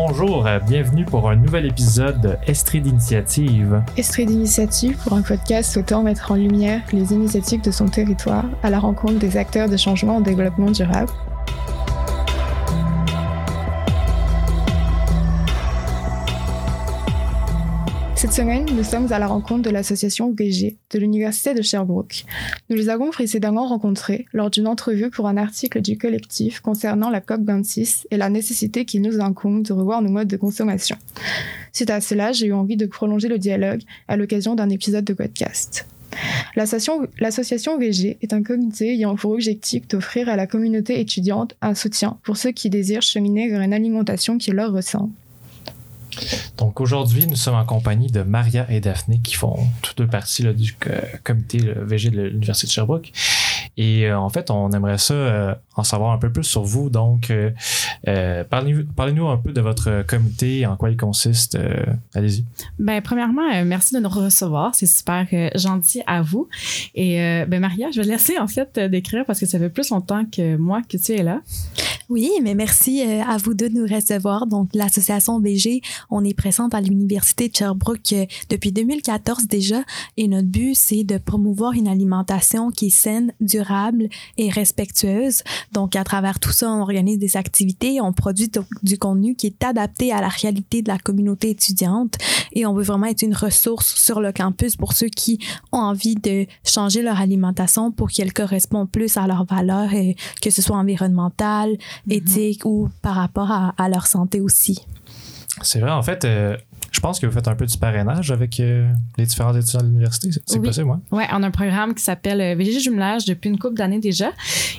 Bonjour, euh, bienvenue pour un nouvel épisode de Estrie d'initiative. Estrie d'initiative pour un podcast souhaitant mettre en lumière les initiatives de son territoire à la rencontre des acteurs de changement en développement durable. Cette semaine, nous sommes à la rencontre de l'association VG de l'Université de Sherbrooke. Nous les avons précédemment rencontrés lors d'une entrevue pour un article du collectif concernant la COP26 et la nécessité qu'il nous incombe de revoir nos modes de consommation. Suite à cela, j'ai eu envie de prolonger le dialogue à l'occasion d'un épisode de podcast. L'association VG est un comité ayant pour objectif d'offrir à la communauté étudiante un soutien pour ceux qui désirent cheminer vers une alimentation qui leur ressemble. Donc aujourd'hui, nous sommes en compagnie de Maria et Daphné qui font toutes deux partie du euh, comité VG de l'Université de Sherbrooke. Et euh, en fait, on aimerait ça euh, en savoir un peu plus sur vous. Donc, euh, euh, parlez-nous parlez un peu de votre comité, en quoi il consiste. Euh, Allez-y. Ben, premièrement, euh, merci de nous recevoir. C'est super euh, gentil à vous. Et euh, ben, Maria, je vais te laisser en fait euh, décrire parce que ça fait plus longtemps que moi que tu es là. Oui, mais merci à vous deux de nous recevoir. Donc, l'association VG, on est présente à l'Université de Sherbrooke depuis 2014 déjà et notre but, c'est de promouvoir une alimentation qui est saine, durable et respectueuse. Donc, à travers tout ça, on organise des activités, on produit du contenu qui est adapté à la réalité de la communauté étudiante et on veut vraiment être une ressource sur le campus pour ceux qui ont envie de changer leur alimentation pour qu'elle corresponde plus à leurs valeurs, et que ce soit environnementale, éthique ou par rapport à, à leur santé aussi. C'est vrai, en fait, euh, je pense que vous faites un peu du parrainage avec euh, les différents étudiants de l'université. C'est Oui. possible, moi. Ouais, on a un programme qui s'appelle euh, VG Jumelage depuis une couple d'années déjà.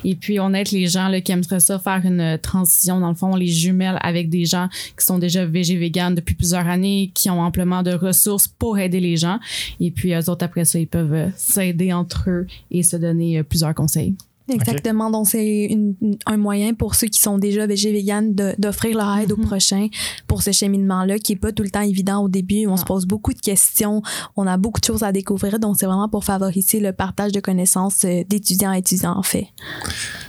Et puis, on aide les gens là, qui aimeraient ça faire une euh, transition. Dans le fond, on les jumelle avec des gens qui sont déjà VG vegan depuis plusieurs années, qui ont amplement de ressources pour aider les gens. Et puis, eux autres, après ça, ils peuvent euh, s'aider entre eux et se donner plusieurs conseils. Exactement. Donc, c'est un moyen pour ceux qui sont déjà végé vegan d'offrir leur aide Mhm. au prochain pour ce cheminement-là qui est pas tout le temps évident au début. On se pose beaucoup de questions. On a beaucoup de choses à découvrir. Donc, c'est vraiment pour favoriser le partage de connaissances euh, d'étudiants à étudiants, en fait.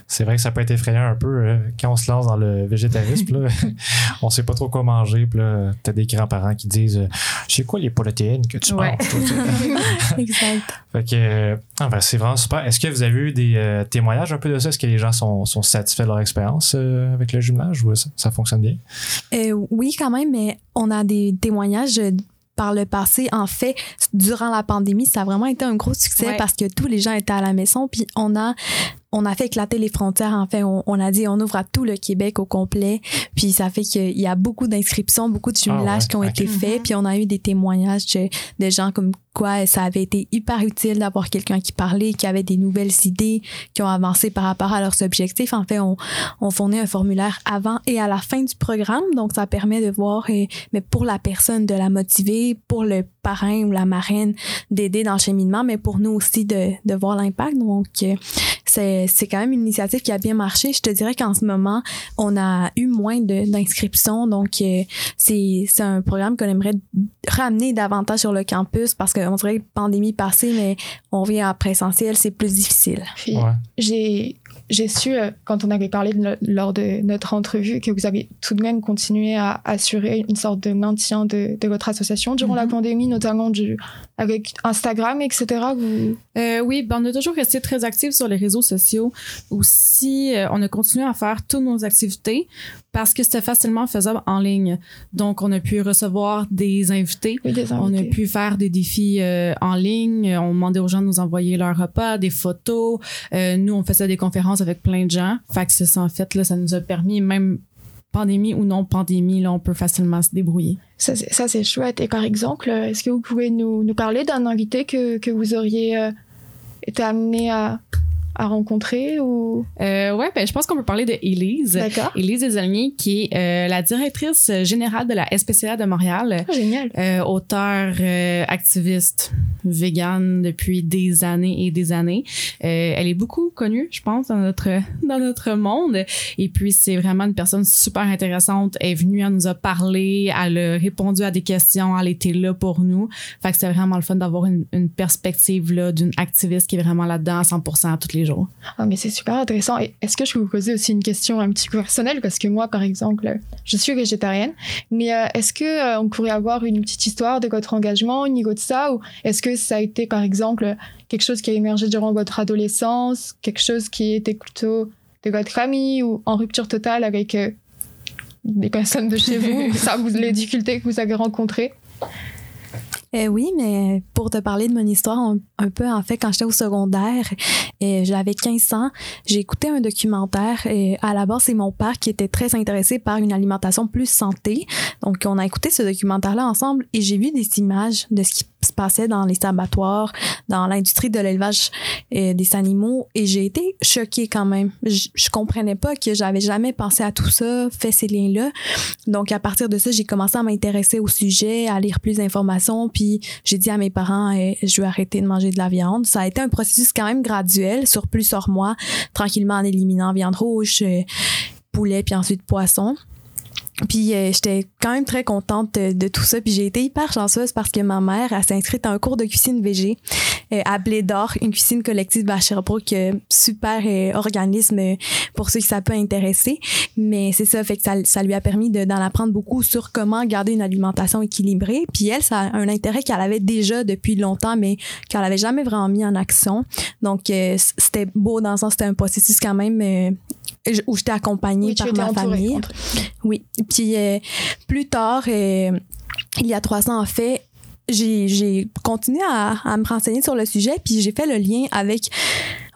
C'est vrai que ça peut être effrayant un peu euh, quand on se lance dans le végétarisme. là. on sait pas trop quoi manger. Puis là, t'as des grands-parents qui disent euh, C'est quoi les protéines que tu Ouais. manges exact. Fait que, euh, ah, ben, c'est vraiment super. Est-ce que vous avez eu des euh, témoignages un peu de ça? Est-ce que les gens sont, sont satisfaits de leur expérience euh, avec le jumelage ou ça, ça fonctionne bien? Euh, oui, quand même, mais on a des témoignages par le passé. En fait, durant la pandémie, ça a vraiment été un gros succès Ouais. parce que tous les gens étaient à la maison, puis on a on a fait éclater les frontières. En fait, on, on a dit on ouvre à tout le Québec au complet. Puis ça fait qu'il y a beaucoup d'inscriptions, beaucoup de jumelages ouais, qui ont été faits. Mhm. Puis on a eu des témoignages de, de gens comme quoi ça avait été hyper utile d'avoir quelqu'un qui parlait, qui avait des nouvelles idées, qui ont avancé par rapport à leurs objectifs. En fait, on, on fournit un formulaire avant et à la fin du programme. Donc, ça permet de voir, euh, mais pour la personne, de la motiver, pour le parrain ou la marraine, d'aider dans le cheminement, mais pour nous aussi de, de voir l'impact. Donc, euh, c'est, c'est quand même une initiative qui a bien marché. Je te dirais qu'en ce moment, on a eu moins de, d'inscriptions. Donc, euh, c'est, c'est un programme qu'on aimerait ramener davantage sur le campus parce qu'on dirait que pandémie passée, mais on vient en présentiel, c'est plus difficile. Ouais. j'ai j'ai su, euh, quand on avait parlé de lors de notre entrevue, que vous avez tout de même continué à assurer une sorte de maintien de, de votre association durant la Mhm. pandémie, notamment du, avec Instagram, etc. Vous... Euh, oui, ben, on a toujours resté très actifs sur les réseaux sociaux. Aussi, euh, on a continué à faire toutes nos activités parce que c'était facilement faisable en ligne. Donc, on a pu recevoir des invités. Oui, des On a pu faire des défis euh, en ligne. On demandait aux gens de nous envoyer leurs repas, des photos. Euh, nous, on faisait des conférences avec plein de gens. Fait que ça, en fait, là, ça nous a permis, même pandémie ou non pandémie, là, on peut facilement se débrouiller. Ça, c'est- chouette. Et par exemple, euh, est-ce que vous pouvez nous, nous parler d'un invité que, que vous auriez euh, été amené à, à rencontrer ou? Euh, ouais, ben, je pense qu'on peut parler de Élise. D'accord. Élise Desaulniers, qui est euh, la directrice générale de la SPCA de Montréal. Ah, génial. Euh, auteur, euh, activiste, vegan depuis des années et des années. Euh, elle est beaucoup connue, je pense, dans notre dans notre monde. Et puis c'est vraiment une personne super intéressante. Elle est venue, elle nous a parlé, elle a répondu à des questions, elle était là pour nous. Fait que c'était vraiment le fun d'avoir une, une perspective là d'une activiste qui est vraiment là-dedans à 100% tous les jours. Ah, mais c'est super intéressant. Et est-ce que je peux vous poser aussi une question un petit peu personnelle? Parce que moi, par exemple, je suis végétarienne. Mais euh, est-ce que euh, on pourrait avoir une petite histoire de votre engagement au niveau de ça? Ou est-ce que ça a été, par exemple, quelque chose qui a émergé durant votre adolescence Quelque chose qui était plutôt de votre famille Ou en rupture totale avec euh, des personnes de chez vous? Ça, vous, les difficultés que vous avez rencontrées? Euh, oui, mais pour te parler de mon histoire un, peu, en fait, quand j'étais au secondaire, euh, j'avais 15 ans, j'ai écouté un documentaire. Et à la base, c'est mon père qui était très intéressé par une alimentation plus santé. Donc, on a écouté ce documentaire-là ensemble et j'ai vu des images de ce qui se passait dans les abattoirs, dans l'industrie de l'élevage euh, des animaux et j'ai été choquée quand même. Je, comprenais pas que j'avais jamais pensé à tout ça, fait ces liens-là. Donc, à partir de ça, j'ai commencé à m'intéresser au sujet, à lire plus d'informations, puis j'ai dit à mes parents, eh, je vais arrêter de manger de la viande. Ça a été un processus quand même graduel, sur plusieurs mois, tranquillement en éliminant viande rouge, euh, poulet, puis ensuite poisson. Puis euh, j'étais quand même très contente de, de tout ça. Puis j'ai été hyper chanceuse parce que ma mère, elle s'est inscrite à un cours de cuisine végé euh, à Blé d'Or, une cuisine collective à Sherbrooke, euh, super euh, organisme euh, pour ceux que ça peut intéresser. Mais c'est ça, fait que ça, ça lui a permis de- d'en apprendre beaucoup sur comment garder une alimentation équilibrée. Puis elle, ça a un intérêt qu'elle avait déjà depuis longtemps, mais qu'elle avait jamais vraiment mis en action. Donc euh, c'était beau dans le sens, c'était un processus quand même euh, où j'étais accompagnée Oui, par ma entourée, famille. entourée. Oui. Puis euh, plus tard, euh, il y a trois ans en fait, j'ai, j'ai continué à, à me renseigner sur le sujet, puis j'ai fait le lien avec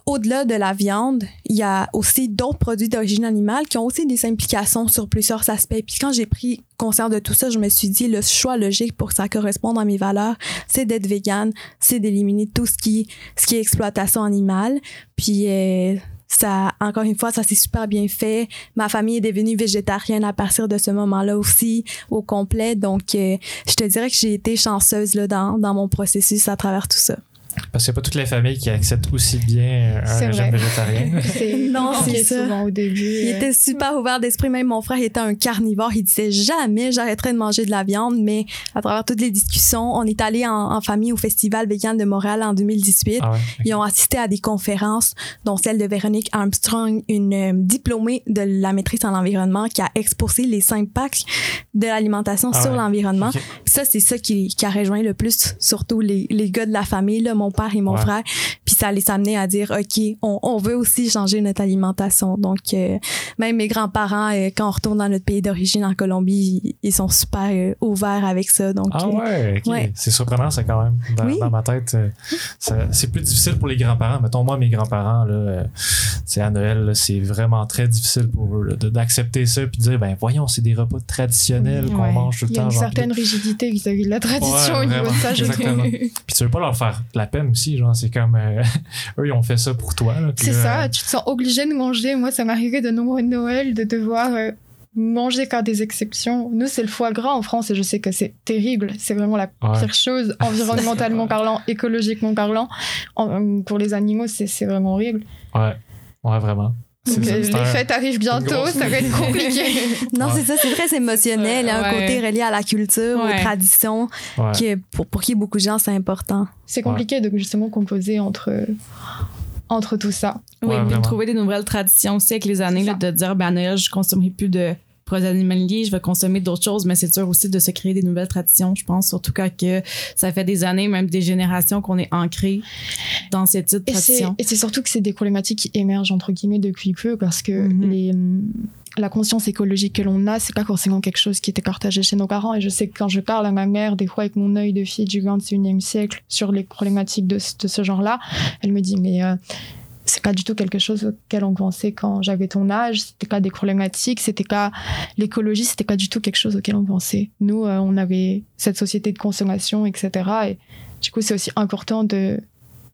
au-delà de la viande, il y a aussi d'autres produits d'origine animale qui ont aussi des implications sur plusieurs aspects. Puis quand j'ai pris conscience de tout ça, je me suis dit le choix logique pour que ça corresponde à mes valeurs, c'est d'être végane, c'est d'éliminer tout ce qui ce qui est exploitation animale. Puis euh, ça, encore une fois, ça s'est super bien fait. Ma famille est devenue végétarienne à partir de ce moment-là aussi, au complet. Donc, euh, je te dirais que j'ai été chanceuse là, dans, dans mon processus à travers tout ça. Parce qu'il n'y a pas toutes les familles qui acceptent aussi bien un C'est régime vrai. végétarien. C'est Non, c'est ça. souvent au début. Il euh, était super ouvert d'esprit. Même mon frère était un carnivore. Il disait jamais j'arrêterai de manger de la viande. Mais à travers toutes les discussions, on est allé en, en famille au Festival Vegan de Montréal en 2018. Ah ouais. Ils ont assisté à des conférences, dont celle de Véronique Armstrong, une euh, diplômée de la maîtrise en environnement qui a exposé les impacts de l'alimentation Ah sur ouais. l'environnement. Ça, c'est ça qui, qui a rejoint le plus, surtout les, les gars de la famille, là, mon père et mon Ouais. frère. Puis ça les amenait à dire, OK, on, on veut aussi changer notre alimentation. Donc, euh, même mes grands-parents, euh, quand on retourne dans notre pays d'origine, en Colombie, ils, ils sont super euh, ouverts avec ça. Donc, Ah euh, ouais, ok. Ouais. C'est surprenant, ça, quand même. Dans, Oui. dans ma tête, euh, c'est plus difficile pour les grands-parents. Mettons, moi, mes grands-parents, là, euh, c'est à Noël, c'est vraiment très difficile pour eux d'accepter ça puis de dire, ben voyons, c'est des repas traditionnels qu'on Ouais. mange tout le Il y a temps. une certaine rigidité vis-à-vis de la tradition Ouais, au niveau de ça, je trouve. Puis tu veux pas leur faire la peine aussi, genre, c'est comme, euh, eux, ils ont fait ça pour toi. C'est ça, tu te sens obligé de manger. Moi, ça m'arrivait de nombreux Noël de devoir euh, manger qu'à des exceptions. Nous, c'est le foie gras en France et je sais que c'est terrible. C'est vraiment la Ouais. pire chose, environnementalement parlant, écologiquement parlant. En- pour les animaux, c'est c'est vraiment horrible. Ouais, ouais, vraiment. Donc, euh, les fêtes arrivent bientôt, ça va être compliqué. Non, Ouais. c'est ça, c'est très émotionnel. Il y a un Ouais. côté relié à la culture, Ouais. aux traditions, ouais. qui est- pour, pour qui beaucoup de gens, c'est important. c'est compliqué de justement composer entre, entre tout ça. Oui, puis de trouver des nouvelles traditions aussi avec les années, là, de dire, ben, à Noël, je consommerai plus de produits animaliers, je vais consommer d'autres choses, mais c'est sûr aussi de se créer des nouvelles traditions, je pense, surtout quand que ça fait des années, même des générations qu'on est ancré dans types de Et c'est traditions. et c'est surtout que c'est des problématiques qui émergent entre guillemets depuis peu parce que Mhm. les, hum, la conscience écologique que l'on a, c'est pas forcément quelque chose qui était partagé chez nos parents. Et je sais que quand je parle à ma mère, des fois avec mon œil de fille du 21e siècle sur les problématiques de, ce- de ce genre-là, elle me dit mais euh, c'est pas du tout quelque chose auquel on pensait quand j'avais ton âge. C'était pas des problématiques, c'était pas l'écologie, c'était pas du tout quelque chose auquel on pensait. Nous, euh, on avait cette société de consommation, etc. Et du coup, c'est aussi important de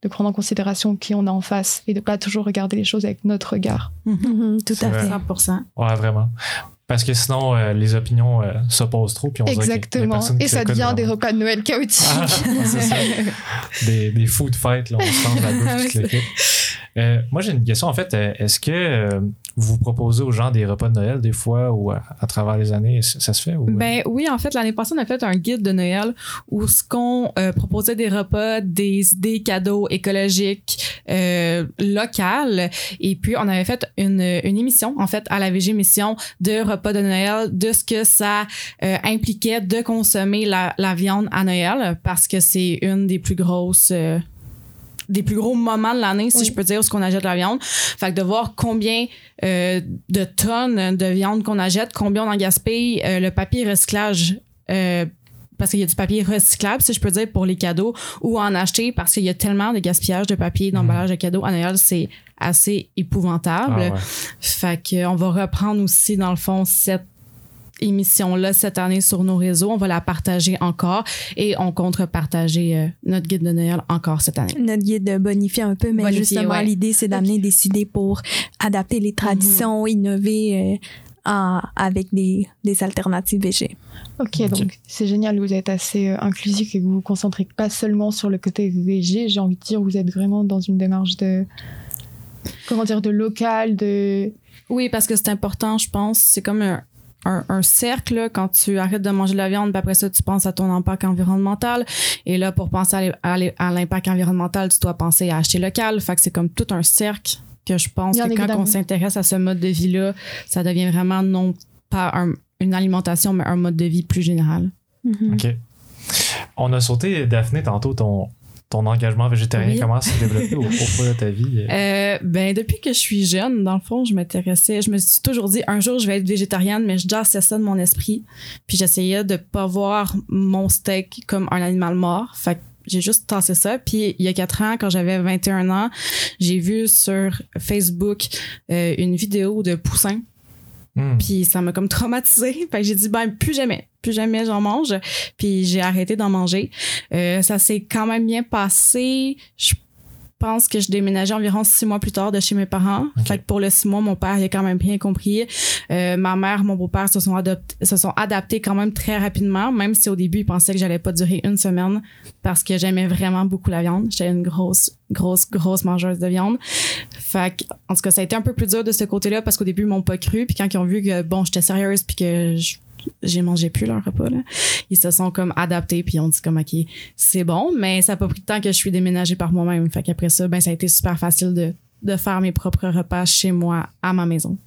de prendre en considération qui on a en face et de pas toujours regarder les choses avec notre regard. Mhm, tout C'est à vrai. fait. 100%. Ouais, vraiment. Parce que sinon, euh, les opinions euh, s'opposent trop. Puis on Exactement. Et ça devient des repas de Noël chaotiques. Ah, c'est ça. Des, des food fights, là, on se lance la bouche toute l'équipe. Euh, moi, j'ai une question. En fait, euh, est-ce que euh, vous proposez aux gens des repas de Noël des fois ou à, travers les années? Ça, se fait? Ou... Ben oui, en fait, l'année passée, on a fait un guide de Noël où ce qu'on proposait des repas, des idées cadeaux écologiques locales. Et puis, on avait fait une, une émission, en fait, à la VG Mission de repas de Noël, de ce que ça impliquait de consommer la, la viande à Noël parce que c'est une des plus grosses... des plus gros moments de l'année, si Oui. je peux dire, où qu'on achète la viande. Fait que de voir combien euh, de tonnes de viande qu'on achète, combien on en gaspille, euh, le papier recyclage. euh, parce qu'il y a du papier recyclable, si je peux dire, pour les cadeaux, ou en acheter parce qu'il y a tellement de gaspillage de papier d'emballage de cadeaux à Noël, c'est assez épouvantable. Ah, ouais. Fait que on va reprendre aussi, dans le fond, cette émission-là cette année sur nos réseaux. On va la partager encore et on compte repartager euh, notre guide de Noël encore cette année. Notre guide de bonifier un peu, mais justement, ouais. l'idée, c'est d'amener des idées pour adapter les traditions, innover euh, en- avec des, des alternatives végé. Ok, donc c'est génial, vous êtes assez euh, inclusif et vous vous concentrez pas seulement sur le côté VG, j'ai envie de dire, vous êtes vraiment dans une démarche de, comment dire, de local, de... Oui, parce que c'est important, je pense. C'est comme un, un, un cercle là, quand tu arrêtes de manger de la viande, puis après ça, tu penses à ton impact environnemental. Et là, pour penser à l'im- à l'im- à l'impact environnemental, tu dois penser à acheter local. Fait que c'est comme tout un cercle que je pense Bien que quand on s'intéresse à ce mode de vie-là, ça devient vraiment non pas un- une alimentation, mais un mode de vie plus général. Mhm. OK. On a sauté, Daphné, tantôt, ton, ton engagement végétarien. Oui. Comment s'est développé au, au cours de ta vie? Euh, ben depuis que je suis jeune, dans le fond, je m'intéressais, je me suis toujours dit un jour je vais être végétarienne, mais je jassais ça de mon esprit. Puis j'essayais de pas voir mon steak comme un animal mort. Fait que j'ai juste tassé ça. Puis il y a quatre ans, quand j'avais 21 ans, j'ai vu sur Facebook euh, une vidéo de poussins Hmm. puis ça m'a comme traumatisée. Fait que j'ai dit, ben, plus jamais, plus jamais j'en mange. Puis j'ai arrêté d'en manger. Euh, ça s'est quand même bien passé. Je pense que je déménageais environ six mois plus tard de chez mes parents. Fait que pour le six mois, mon père il a quand même bien compris. Euh, ma mère, mon beau-père se sont, adoptés- se sont adaptés quand même très rapidement, même si au début, ils pensaient que j'allais pas durer une semaine parce que j'aimais vraiment beaucoup la viande. J'étais une grosse, grosse, grosse mangeuse de viande. Fait que, en tout cas, ça a été un peu plus dur de ce côté-là parce qu'au début, ils m'ont pas cru. Puis quand ils ont vu que, bon, j'étais sérieuse puis que je- j'ai mangé plus leur repas, là, ils se sont comme adaptés puis ont dit comme, OK, c'est bon, mais ça a pas pris de temps que je suis déménagée par moi-même. Fait qu'après ça, ben, ça a été super facile de, de faire mes propres repas chez moi, à ma maison.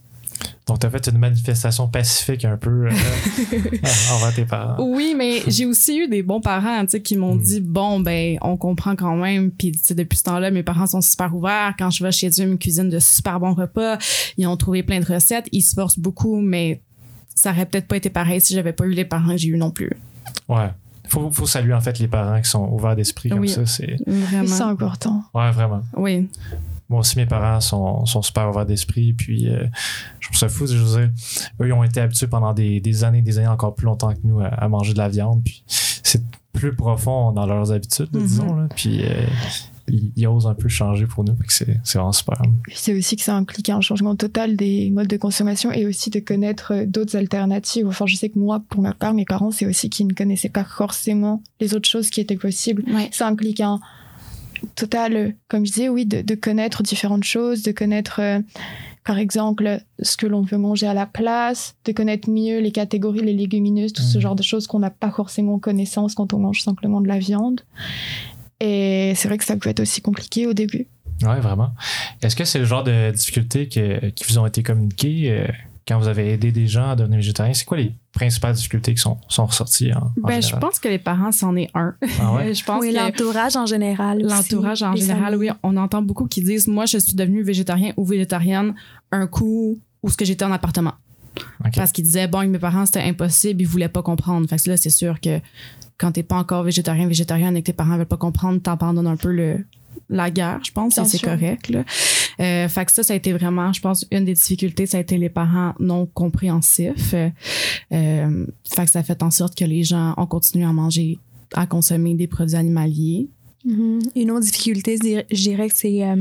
Donc, tu as fait une manifestation pacifique un peu euh, envers tes parents. Oui, mais j'ai aussi eu des bons parents, tu sais, qui m'ont Mm. dit bon ben on comprend quand même. Puis depuis ce temps-là, mes parents sont super ouverts. Quand je vais chez eux, ils me cuisinent de super bons repas. Ils ont trouvé plein de recettes. Ils se forcent beaucoup, mais ça aurait peut-être pas été pareil si j'avais pas eu les parents que j'ai eu non plus. Ouais. Faut, faut saluer en fait les parents qui sont ouverts d'esprit comme Oui. ça. C'est... Vraiment. C'est important. Ouais, vraiment. Oui. Moi aussi, mes parents sont, sont super ouverts d'esprit. Puis, euh, je trouve ça fou. Je veux dire, eux, ils ont été habitués pendant des, des années, des années, encore plus longtemps que nous, à, à manger de la viande. Puis, c'est plus profond dans leurs habitudes, Mhm. disons. Là. Puis, euh, ils, ils osent un peu changer pour nous. C'est, vraiment super. C'est aussi que ça implique un changement total des modes de consommation et aussi de connaître euh, d'autres alternatives. Enfin, je sais que moi, pour ma part, mes parents, c'est aussi qu'ils ne connaissaient pas forcément les autres choses qui étaient possibles. Ouais. Ça implique un total, euh, comme je disais, oui, de, de connaître différentes choses, de connaître, euh, par exemple, ce que l'on peut manger à la place, de connaître mieux les catégories, les légumineuses, tout ce Mhm. genre de choses qu'on n'a pas forcément connaissance quand on mange simplement de la viande. Et c'est vrai que ça peut être aussi compliqué au début. Ouais, vraiment. Est-ce que c'est le genre de difficultés que- qui vous ont été communiquées euh, quand vous avez aidé des gens à devenir végétariens? C'est quoi les principales difficultés qui sont, sont ressorties en, en Ben, je pense que les parents, c'en est un. Ah ouais? je pense oui, l'entourage en général. L'entourage en général, oui. On entend beaucoup qui disent Moi, je suis devenue végétarien ou végétarienne un coup où ce que j'étais en appartement. Parce qu'ils disaient Bon, mes parents, c'était impossible, ils voulaient pas comprendre. Fait que là, c'est sûr que quand t'es pas encore végétarien, végétarienne et que tes parents veulent pas comprendre, t'abandonnes un peu le, la guerre, je pense, c'est correct. Là. Euh, fait que ça, ça a été vraiment, je pense, une des difficultés, ça a été les parents non compréhensifs. Euh, fait que ça a fait en sorte que les gens ont continué à manger, à consommer des produits animaliers. Mhm. Une autre difficulté, je dirais- je dirais que c'est euh,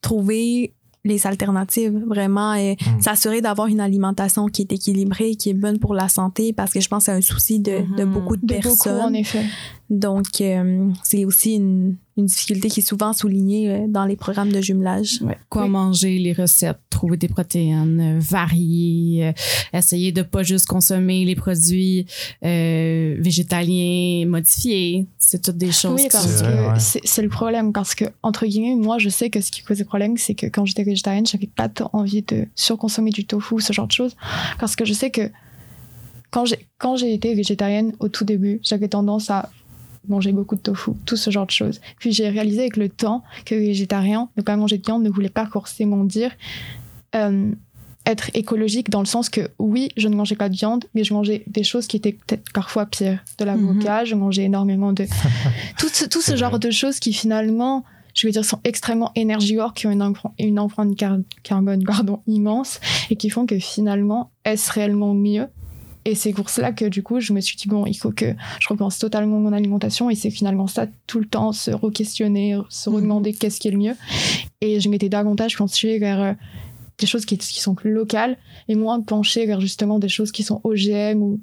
trouver les alternatives, vraiment, et Mm. s'assurer d'avoir une alimentation qui est équilibrée, qui est bonne pour la santé, parce que je pense que c'est un souci de, de Mhm. beaucoup de, De beaucoup, personnes. en effet. Donc, euh, c'est aussi une, une difficulté qui est souvent soulignée euh, dans les programmes de jumelage. Ouais. Quoi Oui. manger, les recettes, trouver des protéines euh, variées, euh, essayer de pas juste consommer les produits euh, végétaliens modifiés. C'est toutes des choses Oui, qui parce que ouais. c'est le problème. Parce que, entre guillemets, moi, je sais que ce qui causait problème, c'est que quand j'étais végétarienne, j'avais pas tant envie de surconsommer du tofu, ce genre de choses. Parce que je sais que quand j'ai quand j'ai été végétarienne au tout début, j'avais tendance à manger beaucoup de tofu, tout ce genre de choses. Puis j'ai réalisé avec le temps que végétarien, ne pas manger de viande, ne voulait pas forcément dire euh, être écologique dans le sens que oui, je ne mangeais pas de viande, mais je mangeais des choses qui étaient peut-être parfois pires. De l'avocat, je mangeais énormément de... tout ce, tout ce genre de choses qui finalement, je veux dire, sont extrêmement énergivores, qui ont une, une empreinte car- carbone pardon, immense, et qui font que finalement, est-ce réellement mieux? Et c'est pour cela que du coup, je me suis dit, bon, il faut que je repense totalement mon alimentation. Et c'est finalement ça, tout le temps, se re-questionner, se Mhm. redemander qu'est-ce qui est le mieux. Et je m'étais davantage penchée vers euh, des choses qui, qui sont locales et moins penchée vers justement des choses qui sont OGM ou,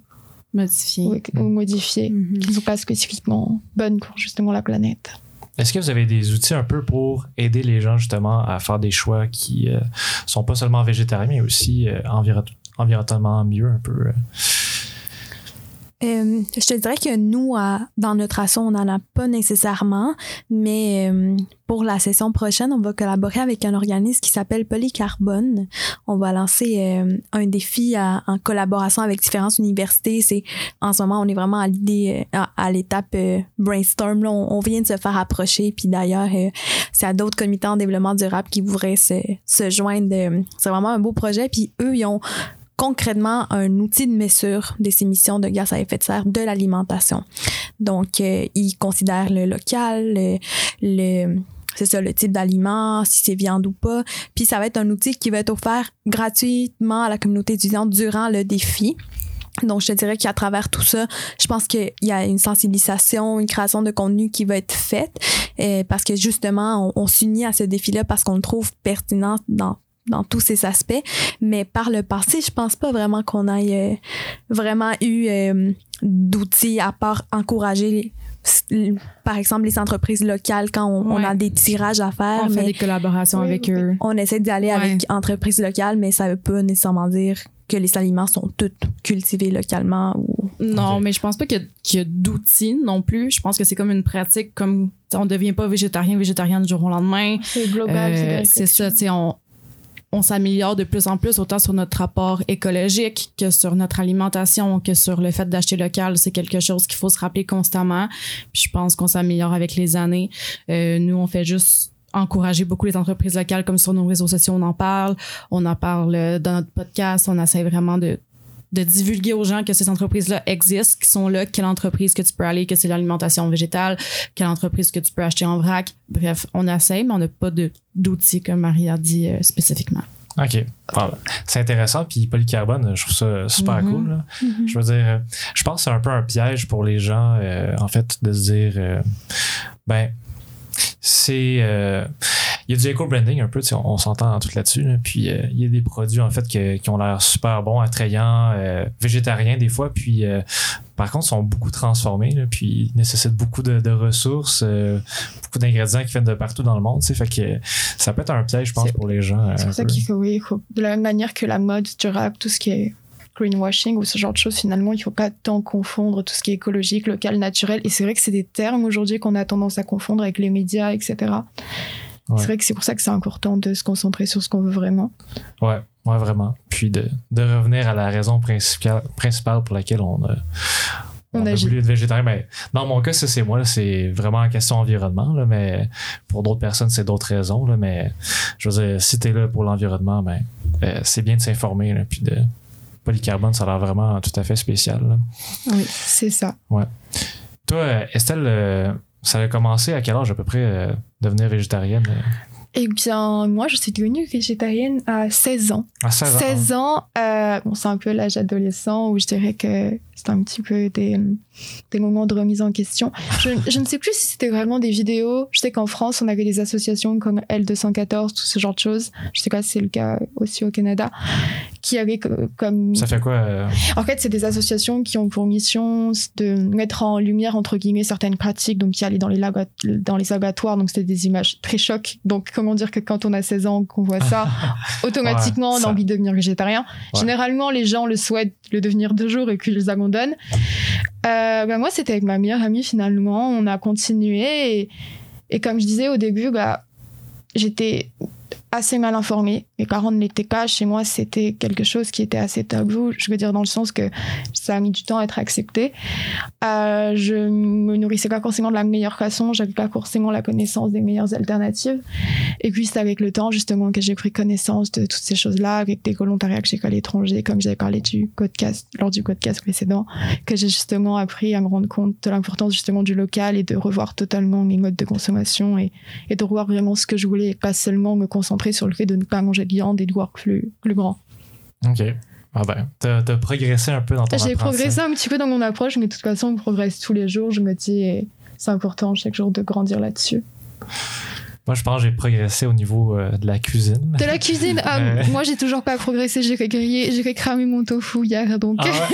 modifiés. ou, ou modifiées, Mhm. qui ne sont pas spécifiquement bonnes pour justement la planète. Est-ce que vous avez des outils un peu pour aider les gens justement à faire des choix qui euh, sont pas seulement végétariens, mais aussi euh, environnementalement mieux un peu? euh? Euh, je te dirais que nous, à- dans notre asso, on n'en a pas nécessairement, mais euh, pour la session prochaine, on va collaborer avec un organisme qui s'appelle Polycarbone. On va lancer un défi à- en collaboration avec différentes universités. C'est en ce moment, on est vraiment à l'idée, à, l'étape brainstorm. On, on vient de se faire approcher, puis d'ailleurs, c'est à d'autres comités en développement durable qui voudraient se, se joindre. C'est vraiment un beau projet. Puis eux, ils ont concrètement un outil de mesure des émissions de gaz à effet de serre de l'alimentation. Donc, euh, ils considèrent le local, le, le- c'est ça, le type d'aliment, si c'est viande ou pas. Puis ça va être un outil qui va être offert gratuitement à la communauté étudiante durant le défi. Donc, je te dirais qu'à travers tout ça, je pense qu'il y a une sensibilisation, une création de contenu qui va être faite euh, parce que justement, on, on s'unit à ce défi-là parce qu'on le trouve pertinent dans dans tous ces aspects. Mais par le passé, je pense pas vraiment qu'on ait euh, vraiment eu euh, d'outils à part encourager, les- par exemple, les entreprises locales quand on, a des tirages à faire. On fait des collaborations Oui, avec eux. on essaie d'y aller Ouais. avec entreprises locales, mais ça veut pas nécessairement dire que les aliments sont tous cultivés localement ou Non, mais je pense pas qu'il y a, d'outils non plus. Je pense que c'est comme une pratique, comme on devient pas végétarien, végétarienne du jour au lendemain. C'est global. Euh, c'est c'est ça, réflexions. tu sais, on, on s'améliore de plus en plus, autant sur notre rapport écologique que sur notre alimentation, que sur le fait d'acheter local. C'est quelque chose qu'il faut se rappeler constamment. Je pense qu'on s'améliore avec les années. Euh, nous, on fait juste encourager beaucoup les entreprises locales, comme sur nos réseaux sociaux, on en parle. On en parle euh, dans notre podcast. On essaie vraiment de de divulguer aux gens que ces entreprises-là existent, qui sont là, quelle entreprise que tu peux aller, que c'est l'alimentation végétale, quelle entreprise que tu peux acheter en vrac. Bref, on essaie, mais on n'a pas d'outils, comme Marie a dit euh, spécifiquement. OK. Ben, c'est intéressant. Puis polycarbone, je trouve ça super Mhm. cool. là. Je veux dire, euh, je pense que c'est un peu un piège pour les gens, euh, en fait, de se dire, euh, ben, c'est. Il y a du eco-branding un peu, on, on s'entend tout là-dessus. là. Puis euh, il y a des produits, en fait, que- qui ont l'air super bons, attrayants, euh, végétariens des fois. Puis euh, par contre, sont beaucoup transformés, là, puis nécessitent beaucoup de, de ressources, beaucoup d'ingrédients qui viennent de partout dans le monde. Fait que ça peut être un piège, je pense, pour les gens. C'est pour ça qu'il faut, oui, faut- de la même manière que la mode durable, tout ce qui est greenwashing ou ce genre de choses, finalement, il ne faut pas tant confondre tout ce qui est écologique, local, naturel. Et c'est vrai que c'est des termes aujourd'hui qu'on a tendance à confondre avec les médias, etc. Ouais. C'est vrai que c'est pour ça que c'est important de se concentrer sur ce qu'on veut vraiment. Ouais, ouais, vraiment. Puis de, de revenir à la raison principale, principale pour laquelle on a, On on a agit. voulu être végétarien. Mais dans mon cas, ça, c'est moi. C'est vraiment en question environnement. Là, mais pour d'autres personnes, c'est d'autres raisons. Là, mais je veux dire, si tu es là pour l'environnement, ben, euh, c'est bien de s'informer. Puis de polycarbone, ça a l'air vraiment tout à fait spécial. là. Oui, c'est ça. Toi, euh, Estelle, euh, ça a commencé à quel âge à peu près euh, devenir végétarienne? euh? Eh bien, moi, je suis devenue végétarienne à 16 ans. À 16 ans. 16 ans, euh, bon, c'est un peu l'âge adolescent où je dirais que c'était un petit peu des, des moments de remise en question. Je, je ne sais plus si c'était vraiment des vidéos. Je sais qu'en France, on avait des associations comme L214, tout ce genre de choses. Je sais pas si c'est le cas aussi au Canada, qui avaient co- comme... Ça fait quoi euh, En fait, c'est des associations qui ont pour mission de mettre en lumière, entre guillemets, certaines pratiques, donc qui allaient dans les, laborat- dans les abattoirs, donc c'était des images très chocs. Donc, comment dire que quand on a 16 ans, qu'on voit ça, automatiquement, Ouais, on a envie de devenir végétarien. Ouais. Généralement, les gens le souhaitent le devenir deux jours et les abandonnent. Euh, bah, moi, c'était avec ma meilleure amie, finalement. On a continué et, comme je disais au début, bah, j'étais assez mal informée. Mes parents ne l'étaient pas. Chez moi, c'était quelque chose qui était assez tabou. Je veux dire dans le sens que ça a mis du temps à être accepté. Euh, je me nourrissais pas forcément de la meilleure façon. J'avais pas forcément la connaissance des meilleures alternatives. Et puis c'est avec le temps justement que j'ai pris connaissance de toutes ces choses-là, avec des volontariats que j'ai fait à l'étranger, comme j'avais parlé du podcast lors du podcast précédent, que j'ai justement appris à me rendre compte de l'importance justement du local et de revoir totalement mes modes de consommation et, de revoir vraiment ce que je voulais et pas seulement me concentrer sur le fait de ne pas manger viande et de voir plus, plus grand. Ok. Ah ben, t'as t'as progressé un peu dans ton J'ai progressé un petit peu dans mon approche, mais de toute façon, on progresse tous les jours. Je me dis, et c'est important chaque jour de grandir là-dessus. Moi, je pense que j'ai progressé au niveau euh, de la cuisine. De la cuisine, ah, Euh. moi j'ai toujours pas progressé. J'ai grillé, j'ai cramé mon tofu hier, donc. Ah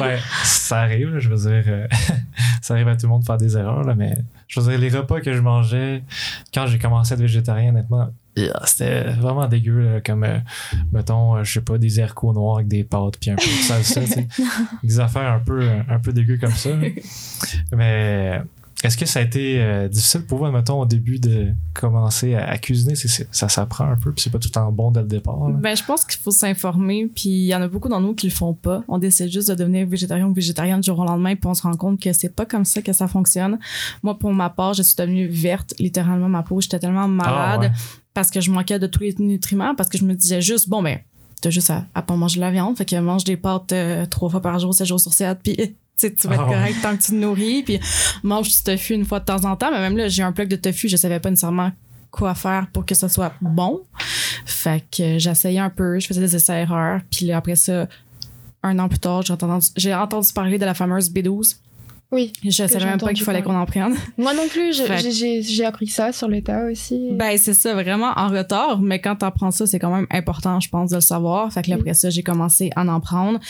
ouais? ça arrive, je veux dire. euh, ça arrive à tout le monde de faire des erreurs, là, mais je veux dire, les repas que je mangeais quand j'ai commencé à être végétarien, honnêtement, yeah, c'était vraiment dégueu, là, comme, euh, mettons, euh, je sais pas, des haricots noirs avec des pâtes, puis un peu de salsa, tu sais. Des affaires un peu, un peu dégueu comme ça. Mais est-ce que ça a été euh, difficile pour vous, mettons, au début de commencer à, à cuisiner? C'est- c'est- ça s'apprend un peu, puis c'est pas tout le temps bon dès le départ. là. Ben, je pense qu'il faut s'informer, puis il y en a beaucoup dans nous qui le font pas. On décide juste de devenir végétarien ou végétarienne du jour au lendemain, puis on se rend compte que c'est pas comme ça que ça fonctionne. Moi, pour ma part, je suis devenue verte, littéralement, ma peau, j'étais tellement malade Ah, ouais. parce que je manquais de tous les nutriments, parce que je me disais juste, bon, ben, t'as juste à, à pas manger de la viande, fait que mange des pâtes euh, trois fois par jour, sept jours sur sept, puis tu sais, tu vas être Ah, correct tant que tu te nourris, puis mange du tofu une fois de temps en temps, mais même là, j'ai un bloc de tofu, je savais pas nécessairement quoi faire pour que ça soit bon. Fait que j'essayais un peu, je faisais des essais-erreurs, puis là, après ça, un an plus tard, j'ai entendu, j'ai entendu parler de la fameuse B12. Oui. Je savais même pas qu'il fallait qu'on en prenne. Moi non plus, j'ai- appris ça sur l'état aussi. Ben, c'est ça, vraiment en retard, mais quand t'apprends ça, c'est quand même important, je pense, de le savoir. Fait que là, après ça, j'ai commencé à en prendre.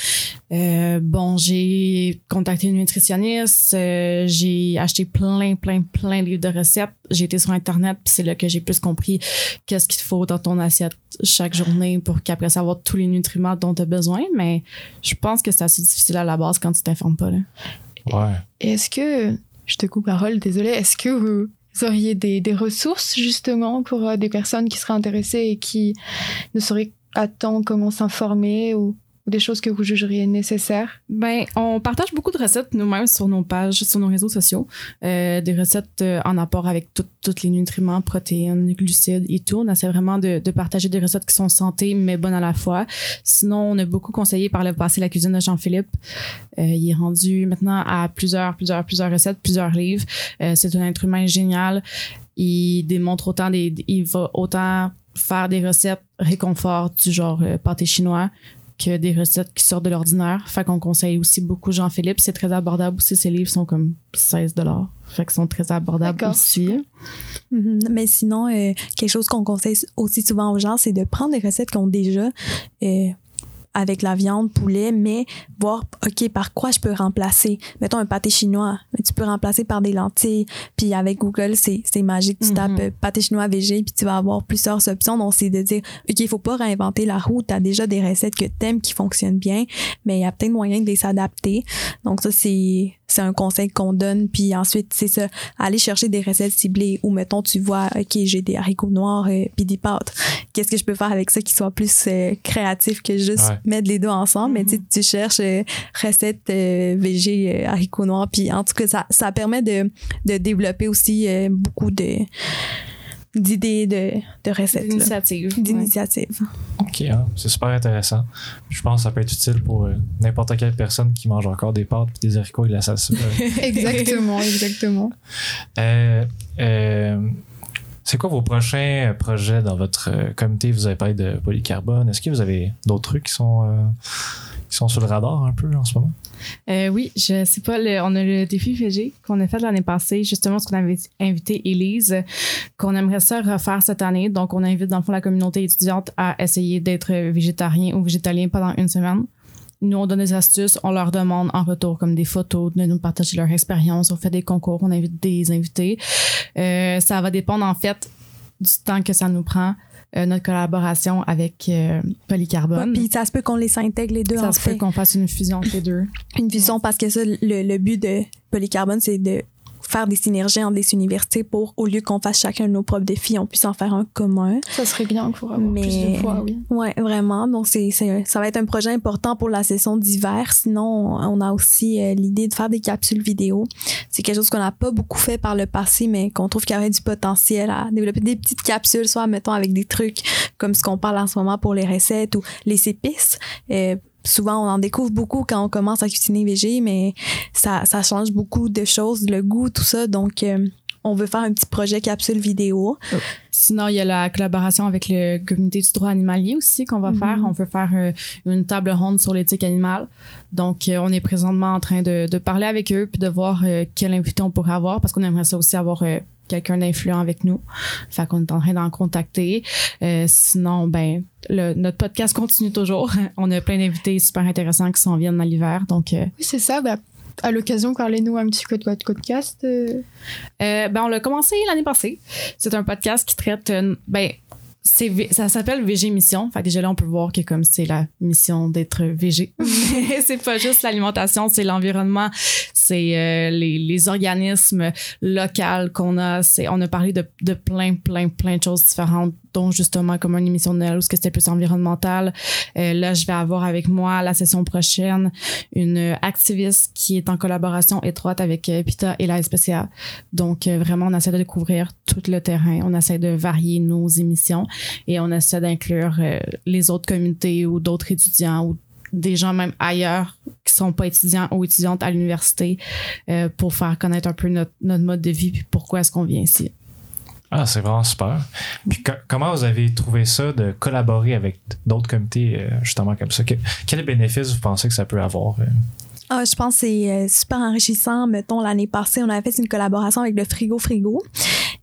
Euh, bon, j'ai contacté une nutritionniste, euh, j'ai acheté plein, plein, plein de livres de recettes. J'ai été sur Internet, puis c'est là que j'ai plus compris qu'est-ce qu'il faut dans ton assiette chaque journée pour qu'après ça, avoir tous les nutriments dont tu as besoin. Mais je pense que c'est assez difficile à la base quand tu t'informes pas. Là. Ouais. Est-ce que, je te coupe parole, désolé, est-ce que vous auriez des, des ressources justement pour euh, des personnes qui seraient intéressées et qui ne sauraient à temps comment s'informer ou, ou des choses que vous jugeriez nécessaires? Ben, on partage beaucoup de recettes nous-mêmes sur nos pages, sur nos réseaux sociaux. Euh, des recettes euh, en apport avec tous les nutriments, protéines, glucides et tout. On essaie vraiment de, partager des recettes qui sont santé, mais bonnes à la fois. Sinon, on a beaucoup conseillé par le passé la cuisine de Jean-Philippe. Euh, il est rendu maintenant à plusieurs, plusieurs, plusieurs recettes, plusieurs livres. C'est un être humain génial. Il démontre autant des, il va autant faire des recettes réconfort du genre pâté chinois que des recettes qui sortent de l'ordinaire. Fait qu'on conseille aussi beaucoup Jean-Philippe. C'est très abordable aussi. Ses livres sont comme 16 Fait qu'ils sont très abordables aussi. Mhm. Mais sinon, euh, quelque chose qu'on conseille aussi souvent aux gens, c'est de prendre des recettes qu'on déjà euh, avec la viande, poulet, mais voir, OK, par quoi je peux remplacer? Mettons un pâté chinois, mais tu peux remplacer par des lentilles. Puis avec Google, c'est c'est magique. Tu tapes euh, pâté chinois végé, puis tu vas avoir plusieurs options. Donc, c'est de dire, OK, il faut pas réinventer la roue. Tu as déjà des recettes que t'aimes qui fonctionnent bien, mais il y a peut-être moyen de les s'adapter. Donc, ça, c'est c'est un conseil qu'on donne. Puis ensuite, c'est ça, aller chercher des recettes ciblées où, mettons, tu vois, OK, j'ai des haricots noirs euh, puis des pâtes. Qu'est-ce que je peux faire avec ça qui soit plus euh, créatif que juste Ouais. mettre les deux ensemble? Mais tu sais, Mhm. tu cherches euh, recettes euh, végé, euh, haricots noirs. Puis en tout cas, ça, ça permet de, de développer aussi euh, beaucoup de d'idées de, de recettes. là. D'initiative. Ouais. D'initiatives. Ok, hein, c'est super intéressant. Je pense que ça peut être utile pour euh, n'importe quelle personne qui mange encore des pâtes et des haricots et de la salsa. Euh, Exactement, exactement. euh, euh, c'est quoi vos prochains projets dans votre comité? Vous avez parlé de polycarbone. Est-ce que vous avez d'autres trucs qui sont, euh, qui sont sur le radar un peu en ce moment? Euh, oui, je sais pas, on a le défi VG qu'on a fait l'année passée, justement, ce qu'on avait invité Élise, qu'on aimerait ça refaire cette année. Donc, on invite dans le fond la communauté étudiante à essayer d'être végétarien ou végétalien pendant une semaine. Nous, on donne des astuces, on leur demande en retour comme des photos, de nous partager leur expérience, on fait des concours, on invite des invités. Euh, ça va dépendre en fait du temps que ça nous prend, euh, notre collaboration avec euh, Polycarbone. Puis ça se peut qu'on les intègre les deux ça en se peut qu'on fasse une fusion entre les deux. Une vision parce que ça, le, le but de Polycarbone, c'est de faire des synergies entre des universités pour, au lieu qu'on fasse chacun nos propres défis, on puisse en faire un commun. Ça serait bien pour avoir Mais- plus de fois, oui. Ouais, vraiment. Donc, c'est, c'est- ça va être un projet important pour la session d'hiver. Sinon, on a aussi euh, l'idée de faire des capsules vidéo. C'est quelque chose qu'on n'a pas beaucoup fait par le passé, mais qu'on trouve qu'il y aurait du potentiel à développer des petites capsules, soit, mettons, avec des trucs comme ce qu'on parle en ce moment pour les recettes ou les épices. Euh, souvent, on en découvre beaucoup quand on commence à cuisiner végé, mais ça, ça change beaucoup de choses, le goût, tout ça. Donc, euh, on veut faire un petit projet capsule vidéo. Sinon, il y a la collaboration avec le comité du droit animalier aussi qu'on va Mhm. faire. On veut faire euh, une table ronde sur l'éthique animale. Donc, euh, on est présentement en train de, de parler avec eux puis de voir quel invité on pourrait avoir parce qu'on aimerait ça aussi avoir quelqu'un d'influent avec nous. Fait qu'on est en train d'en contacter. Euh, sinon, ben, le- notre podcast continue toujours. on a plein d'invités super intéressants qui s'en viennent dans l'hiver. Donc, euh, Oui, c'est ça. Bah, à l'occasion, parlez-nous un petit peu de votre podcast. euh. Ben, on l'a commencé l'année passée. C'est un podcast qui traite. ben, ça s'appelle VG Mission. Fait que déjà là, on peut voir que comme c'est la mission d'être VG. C'est pas juste l'alimentation, c'est l'environnement, c'est euh, les, les organismes locaux qu'on a. C'est, on a parlé de, de plein, plein, plein de choses différentes, dont justement comme une émission de Noël où c'était plus environnemental. Euh, là, je vais avoir avec moi la session prochaine une activiste qui est en collaboration étroite avec euh, PITA et la SPCA. Donc, euh, vraiment, on essaie de découvrir tout le terrain. On essaie de varier nos émissions et on essaie d'inclure les autres communautés ou d'autres étudiants ou des gens même ailleurs qui sont pas étudiants ou étudiantes à l'université pour faire connaître un peu notre, notre mode de vie puis pourquoi est-ce qu'on vient ici. Ah, c'est vraiment super. Puis co- comment vous avez trouvé ça de collaborer avec d'autres comités, euh, justement comme ça? Que- quel bénéfice vous pensez que ça peut avoir? euh? Ah, je pense que c'est euh, super enrichissant. Mettons, l'année passée, on avait fait une collaboration avec le Frigo Frigo.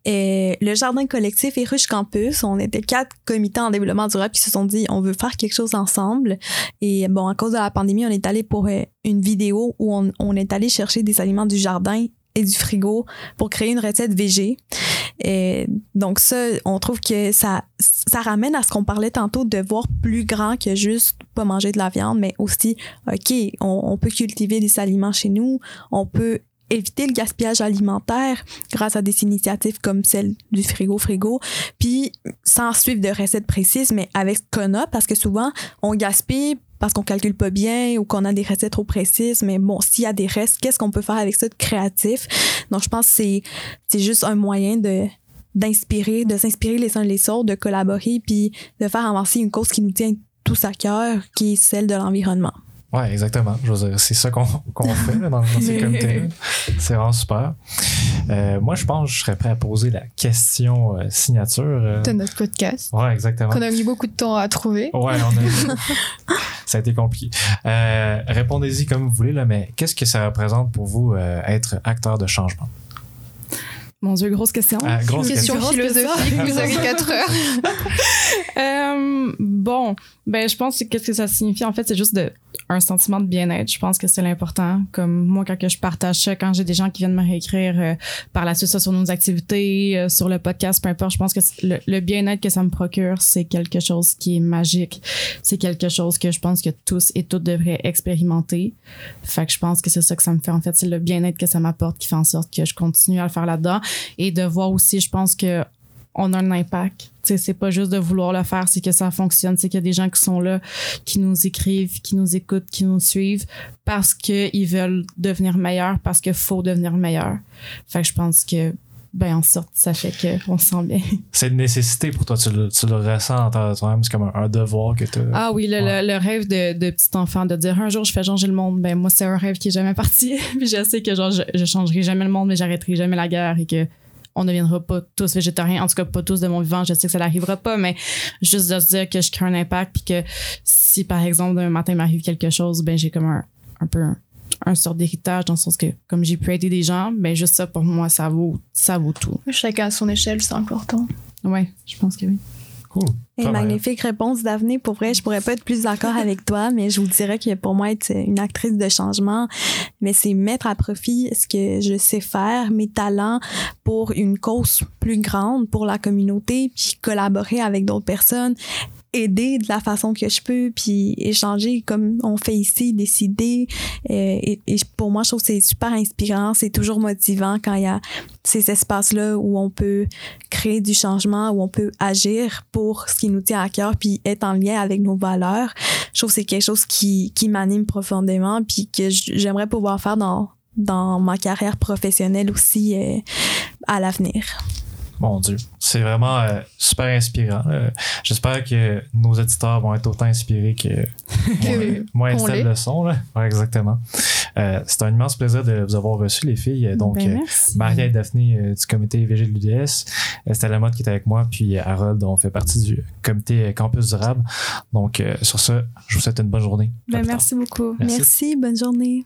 Le Jardin collectif et Ruche Campus, on était quatre comités en développement durable qui se sont dit on veut faire quelque chose ensemble. Et bon, à cause de la pandémie, on est allé pour une vidéo où on, on est allé chercher des aliments du jardin et du frigo pour créer une recette végé. Et donc ça, on trouve que ça, ça ramène à ce qu'on parlait tantôt de voir plus grand que juste pas manger de la viande, mais aussi OK, on, on peut cultiver des aliments chez nous, on peut éviter le gaspillage alimentaire grâce à des initiatives comme celle du frigo frigo, puis sans suivre de recettes précises, mais avec ce qu'on a, parce que souvent, on gaspille parce qu'on calcule pas bien ou qu'on a des recettes trop précises, mais bon, s'il y a des restes, qu'est-ce qu'on peut faire avec ça de créatif? Donc, je pense que c'est, c'est juste un moyen de d'inspirer, de s'inspirer les uns les autres, de collaborer, puis de faire avancer une cause qui nous tient tous à cœur, qui est celle de l'environnement. Ouais, exactement. Je veux dire, c'est ça qu'on qu'on fait là, dans, dans ces comités-là. C'est vraiment super. Euh, moi, je pense que je serais prêt à poser la question euh, signature. euh. de notre podcast. Ouais, exactement. Qu'on a mis beaucoup de temps à trouver. Ouais, on a Ça a été compliqué. Euh, Répondez-y comme vous voulez, là, mais qu'est-ce que ça représente pour vous euh, être acteur de changement? Mon Dieu, grosse question. Ah, grosse Question Grosse philosophique, question. vous avez 4 heures. Euh, bon, ben je pense que qu'est-ce que ça signifie? En fait, c'est juste de un sentiment de bien-être. Je pense que c'est l'important. Comme moi, quand que je partage ça, quand j'ai des gens qui viennent me réécrire euh, par la suite ça sur nos activités, euh, sur le podcast, peu importe, je pense que le, le bien-être que ça me procure, c'est quelque chose qui est magique. C'est quelque chose que je pense que tous et toutes devraient expérimenter. Fait que je pense que c'est ça que ça me fait en fait, c'est le bien-être que ça m'apporte qui fait en sorte que je continue à le faire là-dedans et de voir aussi, je pense que on a un impact. C'est pas juste de vouloir le faire, c'est que ça fonctionne, c'est qu'il y a des gens qui sont là, qui nous écrivent, qui nous écoutent, qui nous suivent parce qu'ils veulent devenir meilleurs, parce qu'il faut devenir meilleur. Fait que je pense que, ben, en sorte, ça fait qu'on se sent bien. C'est une nécessité pour toi. Tu le, tu le ressens en toi-même. C'est comme un, un devoir que tu Ah oui, le, Ouais. le, le rêve de, de petit enfant, de dire un jour je fais changer le monde, ben moi c'est un rêve qui est jamais parti. Puis je sais que genre je, je changerai jamais le monde, mais j'arrêterai jamais la guerre et que on ne deviendra pas tous végétariens, en tout cas pas tous de mon vivant, je sais que ça n'arrivera pas, mais juste de se dire que je crée un impact puis que si par exemple un matin m'arrive quelque chose, ben j'ai comme un, un peu un, un sort d'héritage dans le sens que comme j'ai pu aider des gens, ben juste ça pour moi ça vaut ça vaut tout. Chacun à son échelle, c'est important. Ouais, je pense que oui. Cool. Magnifique réponse d'avenir. Pour vrai, je pourrais pas être plus d'accord avec toi, mais je vous dirais que pour moi, être une actrice de changement, mais c'est mettre à profit ce que je sais faire, mes talents pour une cause plus grande, pour la communauté, puis collaborer avec d'autres personnes aider de la façon que je peux puis échanger comme on fait ici décider. Euh, et, et pour moi je trouve que c'est super inspirant c'est toujours motivant quand il y a ces espaces là où on peut créer du changement où on peut agir pour ce qui nous tient à cœur puis être en lien avec nos valeurs. Je trouve que c'est quelque chose qui qui m'anime profondément puis que j'aimerais pouvoir faire dans dans ma carrière professionnelle aussi euh, à l'avenir. Mon Dieu, c'est vraiment euh, super inspirant. Euh, J'espère que nos auditeurs vont être autant inspirés que moi, moi l'est. le son. Là. Ouais, exactement. Euh, c'est un immense plaisir de vous avoir reçu, les filles. Donc, Ben, euh, merci. Maria et Daphné euh, du comité VG de l'UDS, Estelle Lamotte qui est avec moi, puis Harold, on fait partie du comité Campus Durable. Donc, euh, sur ça, je vous souhaite une bonne journée. Ben, merci beaucoup. Merci. Merci bonne journée.